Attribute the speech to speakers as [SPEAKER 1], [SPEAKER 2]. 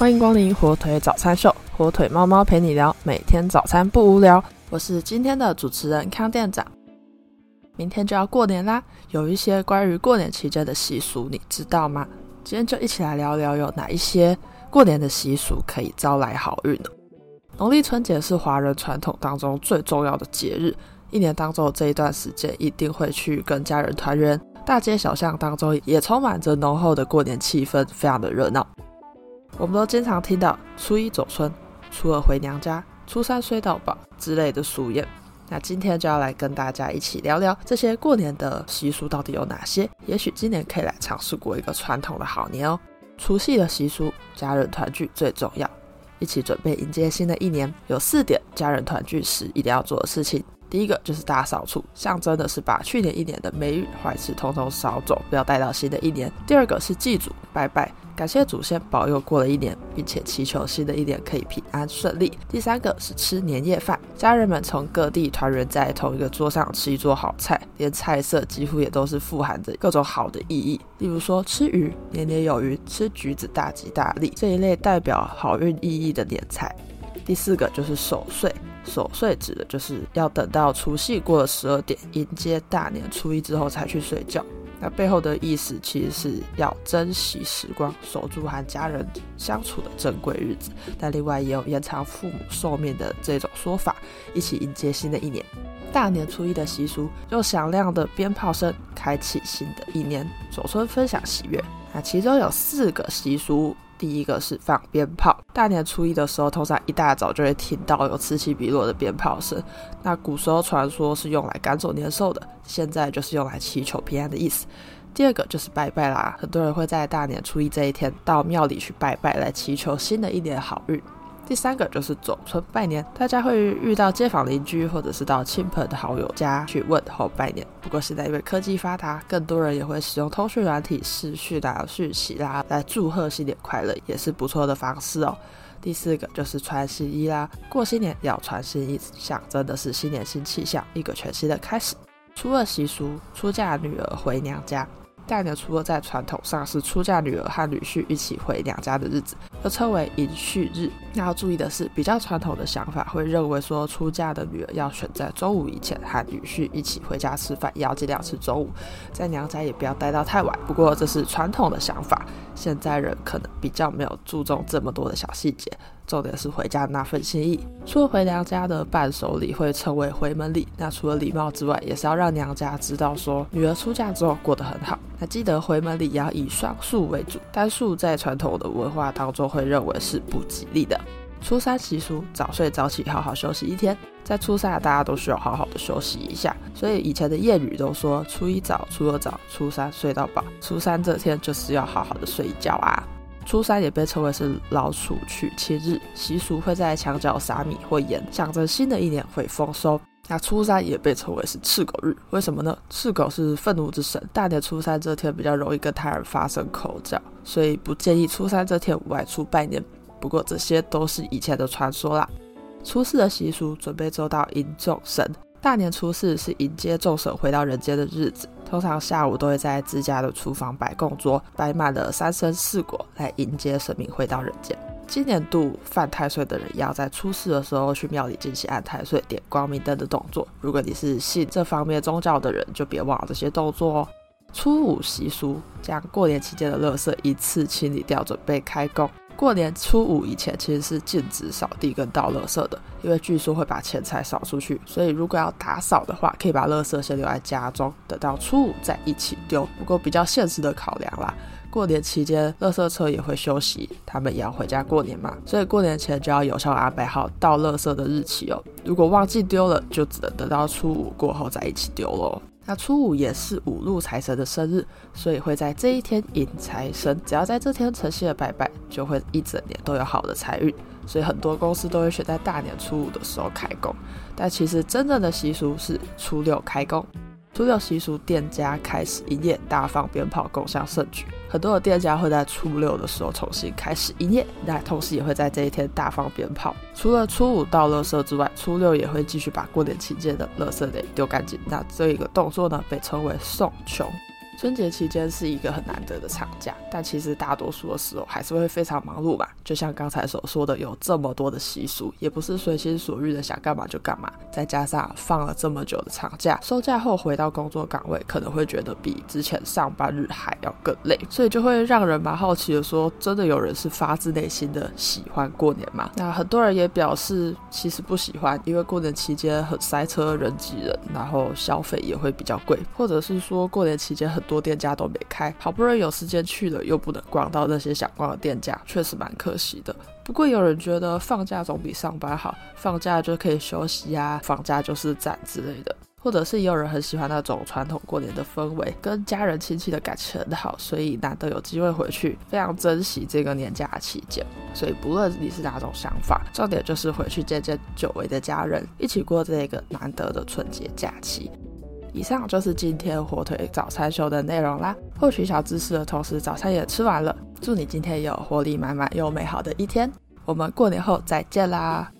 [SPEAKER 1] 欢迎光临火腿早餐秀，火腿猫猫陪你聊，每天早餐不无聊。我是今天的主持人康店长。明天就要过年啦，有一些关于过年期间的习俗，你知道吗？今天就一起来聊聊有哪一些过年的习俗可以招来好运呢？农历春节是华人传统当中最重要的节日，一年当中的这一段时间一定会去跟家人团圆，大街小巷当中也充满着浓厚的过年气氛，非常的热闹。我们都经常听到初一走春、初二回娘家、初三睡到饱之类的俗谚。那今天就要来跟大家一起聊聊这些过年的习俗到底有哪些？也许今年可以来尝试过一个传统的好年哦。除夕的习俗，家人团聚最重要，一起准备迎接新的一年。有四点家人团聚时一定要做的事情。第一个就是大扫除，象征的是把去年一年的霉运坏事通通扫走，不要带到新的一年。第二个是祭祖拜拜，感谢祖先保佑过了一年，并且祈求新的一年可以平安顺利。第三个是吃年夜饭，家人们从各地团圆在同一个桌上吃一桌好菜，连菜色几乎也都是富含着各种好的意义，例如说吃鱼年年有余，吃橘子大吉大利这一类代表好运意义的年菜。第四个就是守岁。守岁指的就是要等到除夕过了十二点，迎接大年初一之后才去睡觉。那背后的意思其实是要珍惜时光，守住和家人相处的珍贵日子。但另外也有延长父母寿命的这种说法，一起迎接新的一年。大年初一的习俗，用响亮的鞭炮声开启新的一年，走村分享喜悦。那其中有四个习俗。第一个是放鞭炮，大年初一的时候，通常一大早就会听到有此起彼落的鞭炮声。那古时候传说是用来赶走年兽的，现在就是用来祈求平安的意思。第二个就是拜拜啦，很多人会在大年初一这一天到庙里去拜拜，来祈求新的一年好运。第三个就是走春拜年，大家会遇到街坊邻居，或者是到亲朋好友家去问候拜年。不过现在因为科技发达，更多人也会使用通讯软体视讯啊、讯息啦来祝贺新年快乐，也是不错的方式哦。第四个就是穿新衣啦，过新年要穿新衣，象征的是新年新气象，一个全新的开始。初二习俗，出嫁女儿回娘家。大年除了在传统上是出嫁女儿和女婿一起回娘家的日子，又称为迎婿日。那要注意的是，比较传统的想法会认为说，出嫁的女儿要选在中午以前和女婿一起回家吃饭，也要尽量吃中午，在娘家也不要待到太晚。不过这是传统的想法，现在人可能比较没有注重这么多的小细节。重点是回家那份心意。除了回娘家的伴手礼会称为回门礼，那除了礼貌之外，也是要让娘家知道说女儿出嫁之后过得很好。那记得回门礼要以双数为主，单数在传统的文化当中会认为是不吉利的。初三习俗，早睡早起，好好休息一天。在初三，大家都需要好好的休息一下，所以以前的谚语都说：初一早，初二早，初三睡到饱。初三这天就是要好好的睡一觉啊。初三也被称为是老鼠娶亲日，习俗会在墙角撒米或盐，象征新的一年会丰收。那初三也被称为是赤狗日，为什么呢？赤狗是愤怒之神，大年初三这天比较容易跟他人发生口角，所以不建议初三这天外出拜年。不过这些都是以前的传说啦。初四的习俗，准备周到迎众神。大年初四是迎接众神回到人间的日子，通常下午都会在自家的厨房摆供桌，摆满了三生四果来迎接神明回到人间。今年度犯太岁的人，要在初四的时候去庙里进行按太岁、点光明灯的动作。如果你是信这方面宗教的人，就别忘了这些动作哦。初五习俗，将过年期间的垃圾一次清理掉，准备开工。过年初五以前其实是禁止扫地跟倒垃圾的，因为据说会把钱财扫出去。所以如果要打扫的话，可以把垃圾先留在家中，等到初五再一起丢。不过比较现实的考量啦，过年期间垃圾车也会休息，他们也要回家过年嘛，所以过年前就要有效安排好倒垃圾的日期哦。如果忘记丢了，就只能等到初五过后再一起丢喽。那初五也是五路财神的生日，所以会在这一天迎财神。只要在这天诚心的拜拜，就会一整年都有好的财运。所以很多公司都会选在大年初五的时候开工，但其实真正的习俗是初六开工。初六习俗，店家开始营业，大放鞭炮，共享盛举。很多的店家会在初六的时候重新开始营业，那同时也会在这一天大放鞭炮。除了初五到垃圾之外，初六也会继续把过年期间的垃圾给丢干净。那这一个动作呢，被称为送穷。春节期间是一个很难得的长假，但其实大多数的时候还是会非常忙碌吧。就像刚才所说的，有这么多的习俗，也不是随心所欲的想干嘛就干嘛。再加上放了这么久的长假，收假后回到工作岗位，可能会觉得比之前上班日还要更累，所以就会让人蛮好奇的说，真的有人是发自内心的喜欢过年吗？那很多人也表示其实不喜欢，因为过年期间很塞车，人挤人，然后消费也会比较贵，或者是说过年期间很多店家都没开，好不容易有时间去了，又不能逛到那些想逛的店家，确实蛮可惜的。不过有人觉得放假总比上班好，放假就可以休息啊，放假就是赞之类的。或者是也有人很喜欢那种传统过年的氛围，跟家人亲戚的感情很好，所以难得有机会回去，非常珍惜这个年假期间。所以不论你是哪种想法，重点就是回去见见久违的家人，一起过这个难得的春节假期。以上就是今天火腿早餐秀的内容啦。获取小知识的同时，早餐也吃完了。祝你今天有活力满满又美好的一天。我们过年后再见啦！